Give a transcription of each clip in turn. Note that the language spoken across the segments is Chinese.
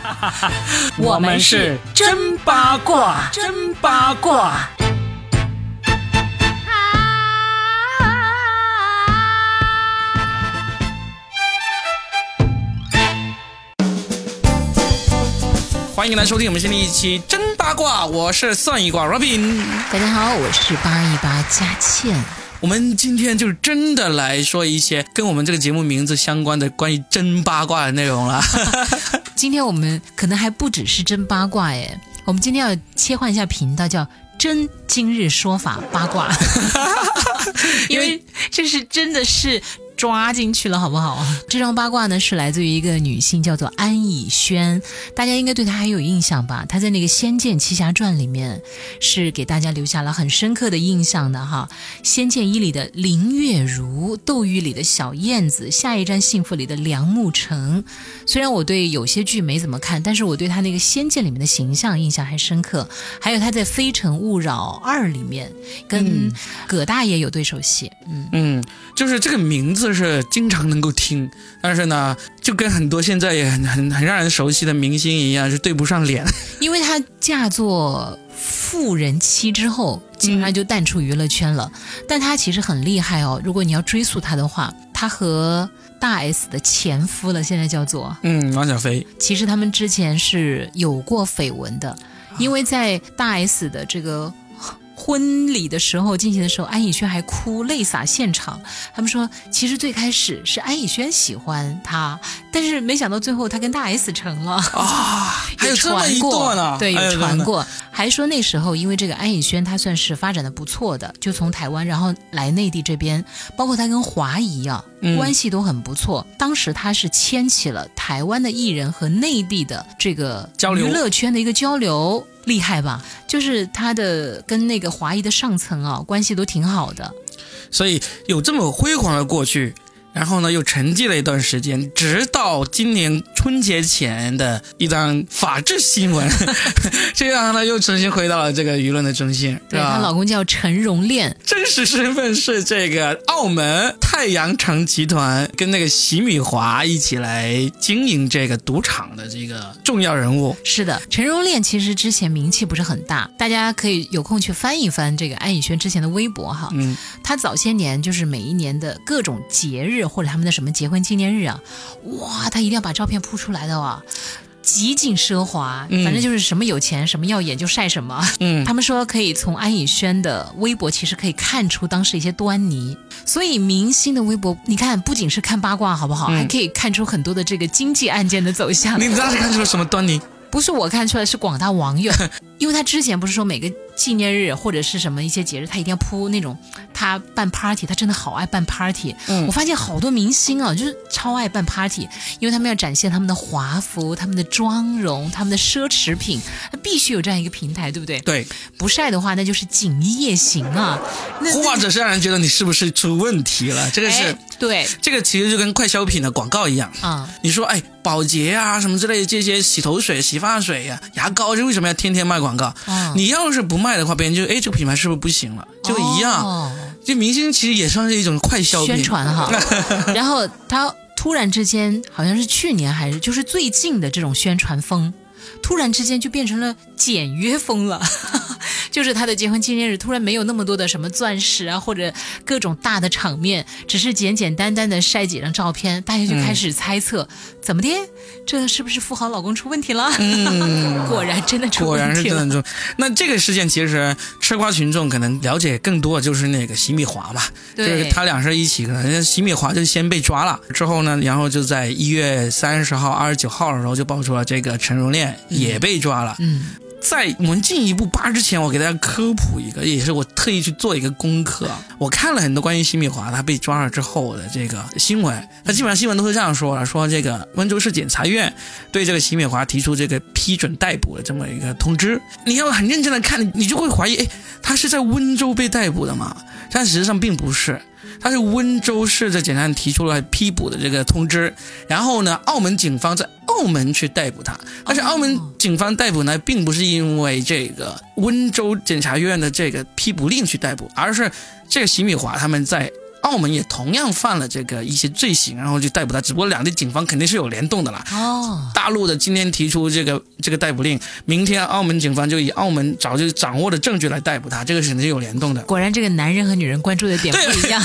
我们是真八卦，真八卦。欢迎来收听我们新的一期真八卦，我是算一卦 Robin。大家好，我是八一八佳倩。我们今天就真的来说一些跟我们这个节目名字相关的关于真八卦的内容了。今天我们可能还不只是真八卦耶，我们今天要切换一下频道，叫真今日说法八卦，因为这是真的是。抓进去了，好不好？这张八卦呢是来自于一个女性，叫做安以轩，大家应该对她还有印象吧？她在那个《仙剑奇侠传》里面是给大家留下了很深刻的印象的哈。《仙剑一》里的林月如，《斗鱼》里的小燕子，《下一站幸福》里的梁慕成。虽然我对有些剧没怎么看，但是我对她那个《仙剑》里面的形象印象还深刻。还有她在《非诚勿扰二》里面跟葛大爷有对手戏，嗯嗯，就是这个名字。就是经常能够听，但是呢，就跟很多现在也很很很让人熟悉的明星一样，是对不上脸。因为她嫁做富人妻之后，基本上就淡出娱乐圈了。但她其实很厉害哦，如果你要追溯她的话，她和大 S 的前夫了，现在叫做嗯王小飞。其实他们之前是有过绯闻的，因为在大 S 的这个。婚礼的时候进行的时候，安以轩还哭泪洒现场。他们说，其实最开始是安以轩喜欢他，但是没想到最后他跟大 S 成了啊！还有传过呢，对，有传过。还说那时候因为这个安以轩他算是发展的不错的，就从台湾然后来内地这边，包括他跟华谊啊关系都很不错。当时他是牵起了台湾的艺人和内地的这个娱乐圈的一个交流。厉害吧？就是他的跟那个华谊的上层啊，关系都挺好的，所以有这么辉煌的过去。然后呢，又沉寂了一段时间，直到今年春节前的一张法制新闻，这样呢又重新回到了这个舆论的中心。对她老公叫陈荣炼，真实身份是这个澳门太阳城集团跟那个席米华一起来经营这个赌场的这个重要人物。是的，陈荣炼其实之前名气不是很大，大家可以有空去翻一翻这个安以轩之前的微博哈。嗯，他早些年就是每一年的各种节日。或者他们的什么结婚纪念日啊，哇，他一定要把照片铺出来的哇，极尽奢华，反正就是什么有钱什么耀眼就晒什么。嗯，他们说可以从安以轩的微博其实可以看出当时一些端倪，所以明星的微博，你看不仅是看八卦好不好，还可以看出很多的这个经济案件的走向。你当时看出了什么端倪？不是我看出来，是广大网友，因为他之前不是说每个。纪念日或者是什么一些节日，他一定要铺那种他办 party，他真的好爱办 party。嗯，我发现好多明星啊，就是超爱办 party，因为他们要展现他们的华服、他们的妆容、他们的奢侈品，他必须有这样一个平台，对不对？对，不晒的话那就是锦衣夜行啊，或者是让人觉得你是不是出问题了？这个是对，这个其实就跟快消品的广告一样啊。你说哎，保洁啊什么之类的这些洗头水、洗发水呀、牙膏，这为什么要天天卖广告？你要是不卖。卖的话，别人就哎，这个品牌是不是不行了？就一样，就明星其实也算是一种快消宣传哈。然后他突然之间，好像是去年还是就是最近的这种宣传风，突然之间就变成了简约风了。就是他的结婚纪念日，突然没有那么多的什么钻石啊，或者各种大的场面，只是简简单单的晒几张照片，大家就开始猜测，怎么的？这是不是富豪老公出问题了？嗯，果然真的出问题了。果然是真的出。那这个事件其实吃瓜群众可能了解更多的就是那个席米华嘛，就是他俩是一起，可能席米华就先被抓了，之后呢，然后就在一月三十号、二十九号的时候就爆出了这个陈荣炼也被抓了。嗯。在我们进一步扒之前，我给大家科普一个，也是我特意去做一个功课。我看了很多关于辛米华他被抓了之后的这个新闻，那基本上新闻都是这样说的：说这个温州市检察院对这个辛米华提出这个批准逮捕的这么一个通知。你要很认真的看，你就会怀疑，哎，他是在温州被逮捕的吗？但实际上并不是。他是温州市的检察院提出了批捕的这个通知，然后呢，澳门警方在澳门去逮捕他。但是澳门警方逮捕呢，并不是因为这个温州检察院的这个批捕令去逮捕，而是这个席米华他们在澳门也同样犯了这个一些罪行，然后就逮捕他。只不过两地警方肯定是有联动的啦。哦，大陆的今天提出这个这个逮捕令，明天澳门警方就以澳门早就掌握的证据来逮捕他，这个肯定是有联动的。果然，这个男人和女人关注的点不一样。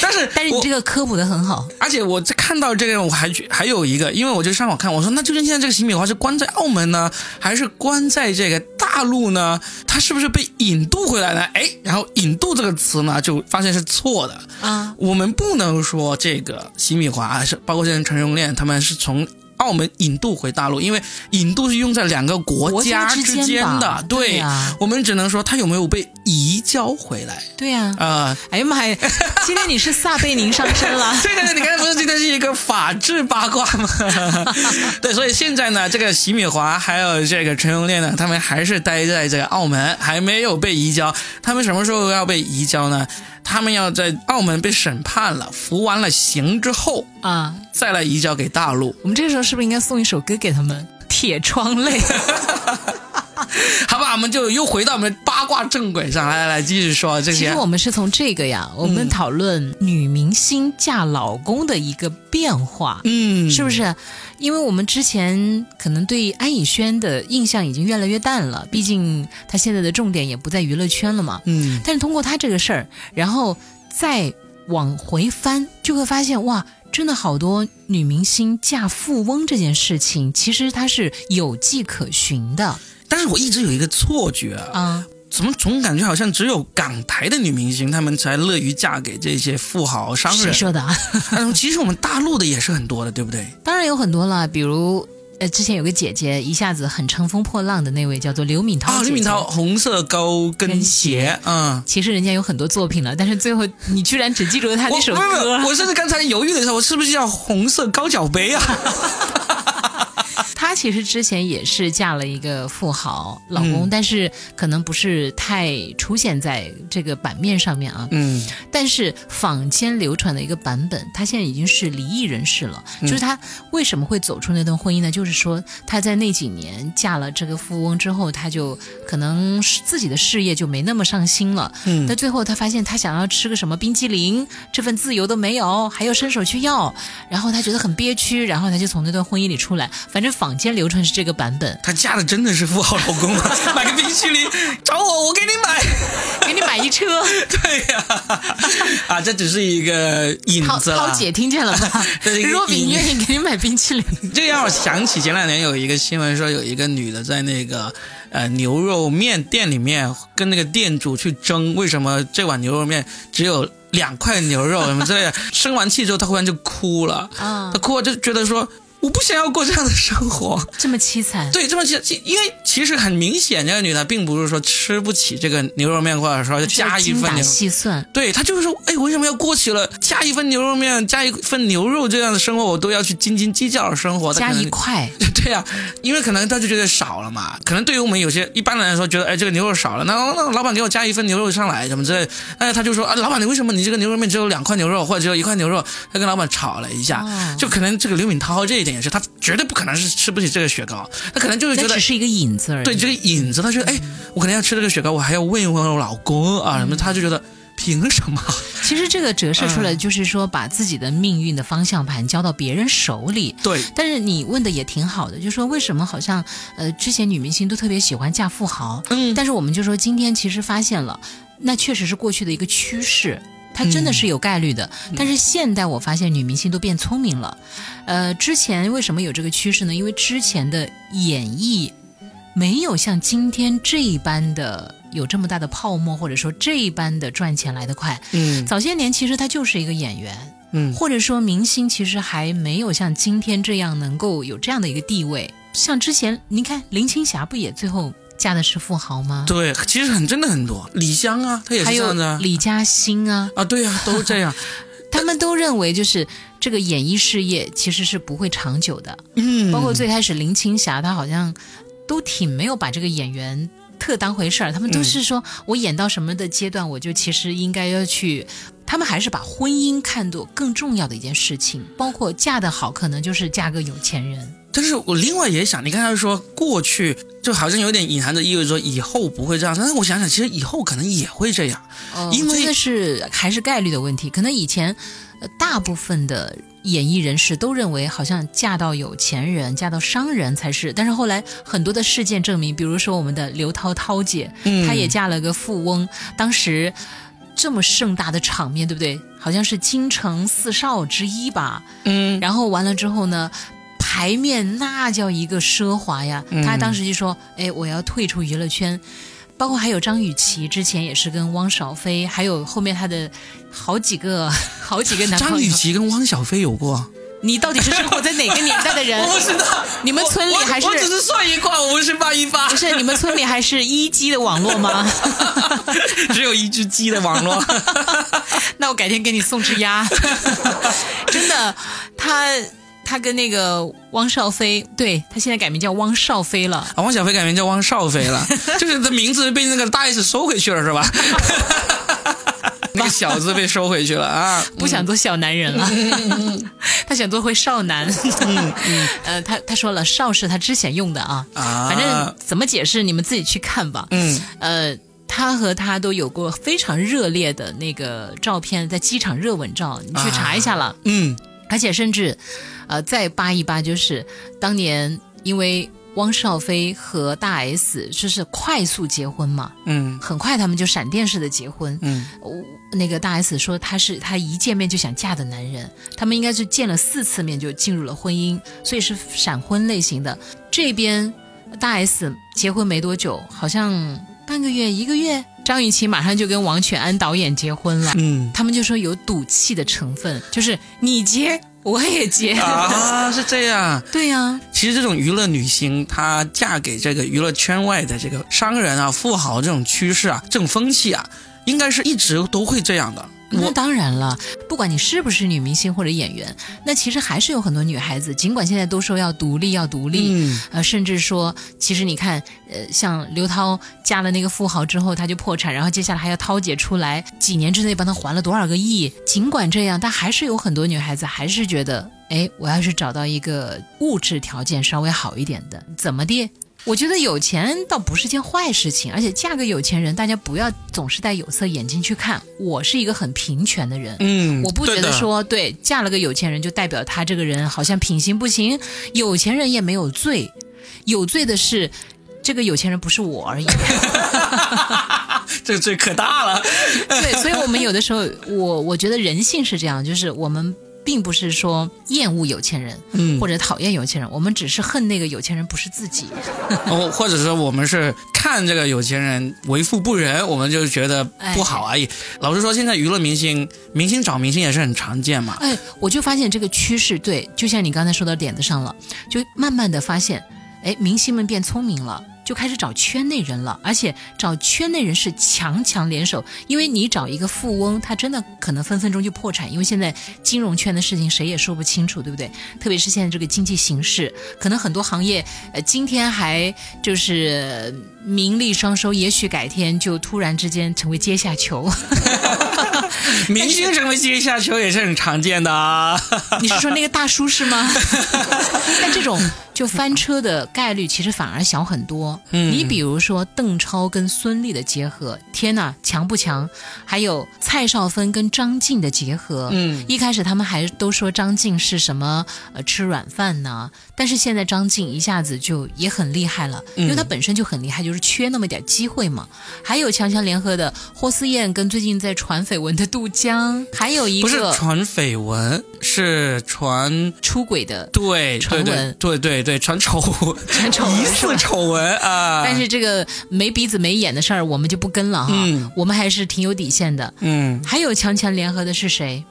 但是 但是你这个科普的很好。而且我在看到这个，我还还有一个，因为我就上网看，我说那究竟现在这个洗米华是关在澳门呢，还是关在这个大陆呢？他是不是被引渡回来呢？哎，然后引渡这个词呢，就发现是错的啊。我们不能说这个洗米华是，包括现在陈荣炼他们是从。澳门引渡回大陆，因为引渡是用在两个国家之间的，对，我们只能说他有没有被移交回来。对呀，啊，哎呀妈呀，今天你是撒贝宁上身了。对 对对，你刚才不是今天是一个法制八卦吗？对，所以现在呢，这个席米华还有这个陈永烈呢，他们还是待在这个澳门，还没有被移交。他们什么时候要被移交呢？他们要在澳门被审判了，服完了刑之后啊，再来移交给大陆。我们这个时候是不是应该送一首歌给他们？铁窗泪。好吧，我们就又回到我们八卦正轨上，来来来，继续说这些。其实我们是从这个呀，我们讨论女明星嫁老公的一个变化，嗯，是不是？因为我们之前可能对安以轩的印象已经越来越淡了，毕竟她现在的重点也不在娱乐圈了嘛，嗯。但是通过她这个事儿，然后再往回翻，就会发现哇，真的好多女明星嫁富翁这件事情，其实它是有迹可循的。但是我一直有一个错觉啊，怎么总感觉好像只有港台的女明星，她们才乐于嫁给这些富豪商人？谁说的？啊，其实我们大陆的也是很多的，对不对？当然有很多了，比如呃，之前有个姐姐一下子很乘风破浪的那位，叫做刘敏涛。啊，刘敏涛，红色高跟鞋，嗯，其实人家有很多作品了，但是最后你居然只记住了她那首歌。我甚至刚才犹豫的时候，我是不是叫红色高脚杯啊？她其实之前也是嫁了一个富豪老公，但是可能不是太出现在这个版面上面啊。嗯，但是坊间流传的一个版本，她现在已经是离异人士了。就是她为什么会走出那段婚姻呢？就是说她在那几年嫁了这个富翁之后，她就可能自己的事业就没那么上心了。嗯，但最后她发现她想要吃个什么冰激凌，这份自由都没有，还要伸手去要，然后她觉得很憋屈，然后她就从那段婚姻里出来。反正坊间流传是这个版本，她嫁的真的是富豪老公吗？买个冰淇淋找我，我给你买，给你买一车。对呀，啊，这只是一个引子涛姐听见了吗？若饼愿意给你买冰淇淋，这让我想起前两年有一个新闻，说有一个女的在那个呃牛肉面店里面跟那个店主去争，为什么这碗牛肉面只有两块牛肉什么之类的。生完气之后，她忽然就哭了，啊，她哭了就觉得说。我不想要过这样的生活，这么凄惨。对，这么凄，因为其实很明显，这个女的并不是说吃不起这个牛肉面，或者说加一份。精打细算。对她就是说，哎，为什么要过起了加一份牛肉面、加一份牛肉这样的生活，我都要去斤斤计较的生活？加一块。对呀，因为可能她就觉得少了嘛。可能对于我们有些一般人来说，觉得哎，这个牛肉少了，那那老板给我加一份牛肉上来，什么之类。哎，他就说啊，老板，你为什么你这个牛肉面只有两块牛肉，或者只有一块牛肉？他跟老板吵了一下，就可能这个刘敏涛这一点也是，他绝对。不可能是吃不起这个雪糕，他可能就是觉得只是一个引子而已。对，这个引子，他觉得哎，我可能要吃这个雪糕，我还要问一问我老公啊什么，他就觉得凭什么？其实这个折射出来就是说，把自己的命运的方向盘交到别人手里。对。但是你问的也挺好的，就是说为什么好像呃之前女明星都特别喜欢嫁富豪？嗯。但是我们就说今天其实发现了，那确实是过去的一个趋势。它真的是有概率的，但是现代我发现女明星都变聪明了，呃，之前为什么有这个趋势呢？因为之前的演绎没有像今天这一般的有这么大的泡沫，或者说这一般的赚钱来得快。嗯，早些年其实他就是一个演员，嗯，或者说明星其实还没有像今天这样能够有这样的一个地位。像之前您看林青霞不也最后？嫁的是富豪吗？对，其实很真的很多，李湘啊，她也是这样的。李嘉欣啊，啊，对啊，都这样。他们都认为就是这个演艺事业其实是不会长久的。嗯，包括最开始林青霞，她好像都挺没有把这个演员特当回事儿。他们都是说我演到什么的阶段，我就其实应该要去。他们还是把婚姻看作更重要的一件事情，包括嫁得好，可能就是嫁个有钱人。但是我另外也想，你刚才说过去就好像有点隐含着意味说以后不会这样，但是我想想，其实以后可能也会这样，因为真的是还是概率的问题。可能以前大部分的演艺人士都认为，好像嫁到有钱人、嫁到商人才是，但是后来很多的事件证明，比如说我们的刘涛涛姐，她也嫁了个富翁，当时这么盛大的场面，对不对？好像是京城四少之一吧，嗯，然后完了之后呢？台面那叫一个奢华呀！他当时就说：“哎，我要退出娱乐圈。”包括还有张雨绮，之前也是跟汪小菲，还有后面她的好几个好几个男朋友。张雨绮跟汪小菲有过？你到底是生活在哪个年代的人？我不知道。你们村里还是？我只是算一卦，我不是八一八。不是你们村里还是一 G 的网络吗？只有一只鸡的网络。那我改天给你送只鸭。真的，他。他跟那个汪少菲，对他现在改名叫汪少菲了啊。汪小菲改名叫汪少菲了，就是他名字被那个大 S 收回去了，是吧？那个小子被收回去了啊，不想做小男人了，他想做回少男嗯。呃，他他说了，少是他之前用的啊，反正怎么解释你们自己去看吧。嗯，呃，他和他都有过非常热烈的那个照片，在机场热吻照，你去查一下了。嗯，而且甚至。呃，再扒一扒，就是当年因为汪少菲和大 S 就是快速结婚嘛，嗯，很快他们就闪电式的结婚，嗯，那个大 S 说他是他一见面就想嫁的男人，他们应该是见了四次面就进入了婚姻，所以是闪婚类型的。这边大 S 结婚没多久，好像半个月一个月，张雨绮马上就跟王全安导演结婚了，嗯，他们就说有赌气的成分，就是你结。我也结啊，是这样。对呀，其实这种娱乐女星，她嫁给这个娱乐圈外的这个商人啊、富豪这种趋势啊、这种风气啊，应该是一直都会这样的。那当然了，不管你是不是女明星或者演员，那其实还是有很多女孩子，尽管现在都说要独立要独立，呃，甚至说，其实你看，呃，像刘涛嫁了那个富豪之后，她就破产，然后接下来还要涛姐出来，几年之内帮她还了多少个亿。尽管这样，但还是有很多女孩子还是觉得，哎，我要是找到一个物质条件稍微好一点的，怎么的？我觉得有钱倒不是件坏事情，而且嫁个有钱人，大家不要总是戴有色眼镜去看。我是一个很平权的人，嗯，我不觉得说对嫁了个有钱人就代表他这个人好像品行不行。有钱人也没有罪，有罪的是这个有钱人不是我而已。这个罪可大了。对，所以我们有的时候，我我觉得人性是这样，就是我们。并不是说厌恶有钱人，嗯，或者讨厌有钱人，我们只是恨那个有钱人不是自己，哦，或者说我们是看这个有钱人为富不仁，我们就觉得不好而已。老实说，现在娱乐明星，明星找明星也是很常见嘛。哎，我就发现这个趋势，对，就像你刚才说到点子上了，就慢慢的发现，哎，明星们变聪明了。就开始找圈内人了，而且找圈内人是强强联手，因为你找一个富翁，他真的可能分分钟就破产，因为现在金融圈的事情谁也说不清楚，对不对？特别是现在这个经济形势，可能很多行业，呃，今天还就是名利双收，也许改天就突然之间成为阶下囚。明星成为阶下囚也是很常见的啊。你是说那个大叔是吗？但这种。就翻车的概率其实反而小很多。嗯，你比如说邓超跟孙俪的结合，天哪，强不强？还有蔡少芬跟张晋的结合，嗯，一开始他们还都说张晋是什么呃吃软饭呢？但是现在张晋一下子就也很厉害了，因为他本身就很厉害，就是缺那么点机会嘛。还有强强联合的霍思燕跟最近在传绯闻的杜江，还有一个不是传绯闻，是传出轨的对传闻，对对。对，传丑，传丑疑似丑闻啊！但是这个没鼻子没眼的事儿，我们就不跟了哈。嗯，我们还是挺有底线的。嗯，还有强强联合的是谁？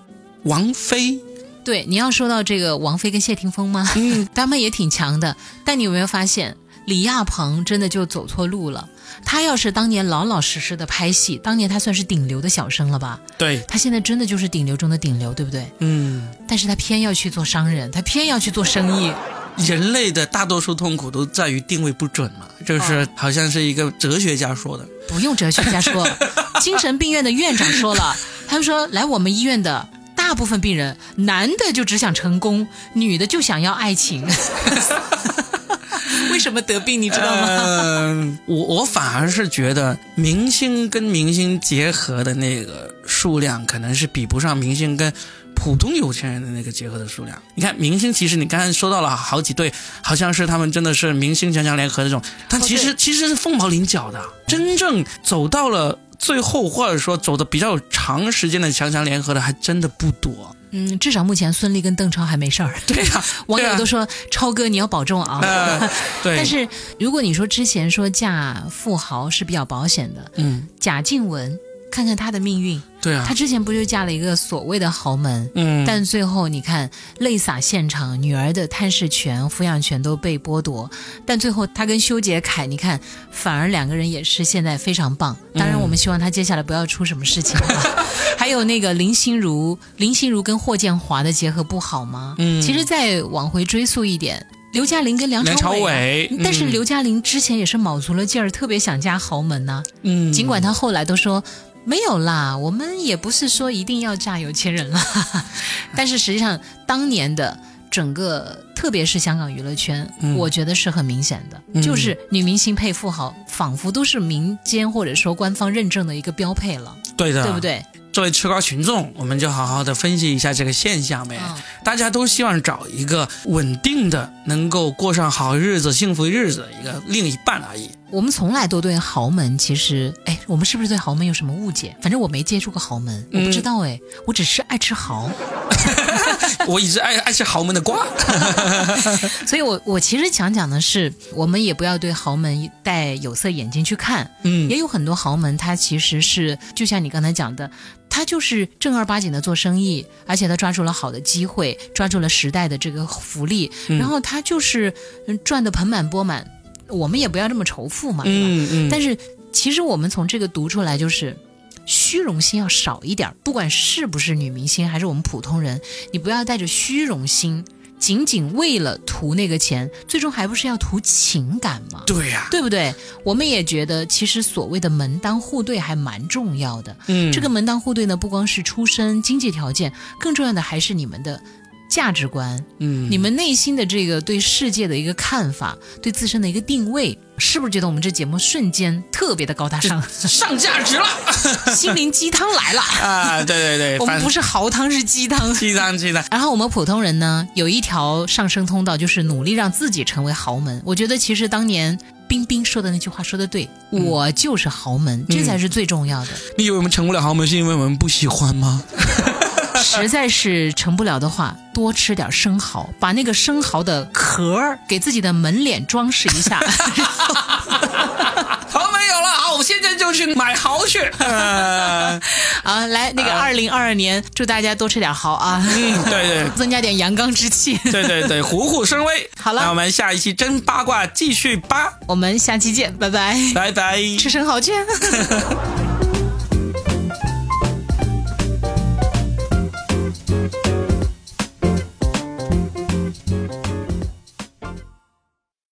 王菲。对，你要说到这个王菲跟谢霆锋吗？嗯，他们也挺强的。但你有没有发现，李亚鹏真的就走错路了？他要是当年老老实实的拍戏，当年他算是顶流的小生了吧？对，他现在真的就是顶流中的顶流，对不对？嗯。但是他偏要去做商人，他偏要去做生意。人类的大多数痛苦都在于定位不准嘛，就是好像是一个哲学家说的。不用哲学家说，精神病院的院长说了，他们说来我们医院的。大部分病人，男的就只想成功，女的就想要爱情。为什么得病？你知道吗？嗯我我反而是觉得明星跟明星结合的那个数量，可能是比不上明星跟普通有钱人的那个结合的数量。你看，明星其实你刚才说到了好几对，好像是他们真的是明星强强联合这种，但其实其实是凤毛麟角的。真正走到了最后，或者说走的比较长时间的强强联合的，还真的不多。嗯，至少目前孙俪跟邓超还没事儿。对呀，网友都说超哥你要保重啊。对。但是如果你说之前说嫁富豪是比较保险的，嗯，贾静雯。看看她的命运，对啊，她之前不就嫁了一个所谓的豪门，嗯，但最后你看泪洒现场，女儿的探视权、抚养权都被剥夺，但最后她跟修杰楷，你看反而两个人也是现在非常棒。当然，我们希望她接下来不要出什么事情。还有那个林心如，林心如跟霍建华的结合不好吗？嗯，其实再往回追溯一点，刘嘉玲跟梁朝伟，但是刘嘉玲之前也是卯足了劲儿，特别想嫁豪门呐。嗯，尽管她后来都说。没有啦，我们也不是说一定要嫁有钱人啦。但是实际上当年的整个，特别是香港娱乐圈，我觉得是很明显的，就是女明星配富豪，仿佛都是民间或者说官方认证的一个标配了。对的，对不对？作为吃瓜群众，我们就好好的分析一下这个现象呗。大家都希望找一个稳定的、能够过上好日子、幸福日子的一个另一半而已。我们从来都对豪门，其实，哎，我们是不是对豪门有什么误解？反正我没接触过豪门，我不知道哎，我只是爱吃豪。我一直爱爱吃豪门的瓜，所以我我其实想讲的是，我们也不要对豪门戴有色眼镜去看。嗯，也有很多豪门，他其实是就像你刚才讲的，他就是正儿八经的做生意，而且他抓住了好的机会，抓住了时代的这个福利，然后他就是赚的盆满钵满。我们也不要这么仇富嘛，对吧？嗯嗯。但是其实我们从这个读出来就是。虚荣心要少一点，不管是不是女明星，还是我们普通人，你不要带着虚荣心，仅仅为了图那个钱，最终还不是要图情感吗？对呀，对不对？我们也觉得，其实所谓的门当户对还蛮重要的。嗯，这个门当户对呢，不光是出身、经济条件，更重要的还是你们的。价值观，嗯，你们内心的这个对世界的一个看法，对自身的一个定位，是不是觉得我们这节目瞬间特别的高大上，上价值了，心灵鸡汤来了 啊！对对对，我们不是豪汤，是鸡汤，鸡汤鸡汤。然后我们普通人呢，有一条上升通道，就是努力让自己成为豪门。我觉得其实当年冰冰说的那句话说的对，我就是豪门，这才是最重要的。你以为我们成不了豪门，是因为我们不喜欢吗？实在是成不了的话，多吃点生蚝，把那个生蚝的壳儿给自己的门脸装饰一下。好，没有了，好，我现在就去买蚝去。啊，来，那个二零二二年，祝大家多吃点蚝啊！嗯，对对，增加点阳刚之气。对对对，虎虎生威。好了，那我们下一期真八卦继续扒，我们下期见，拜拜，拜拜，吃生蚝去。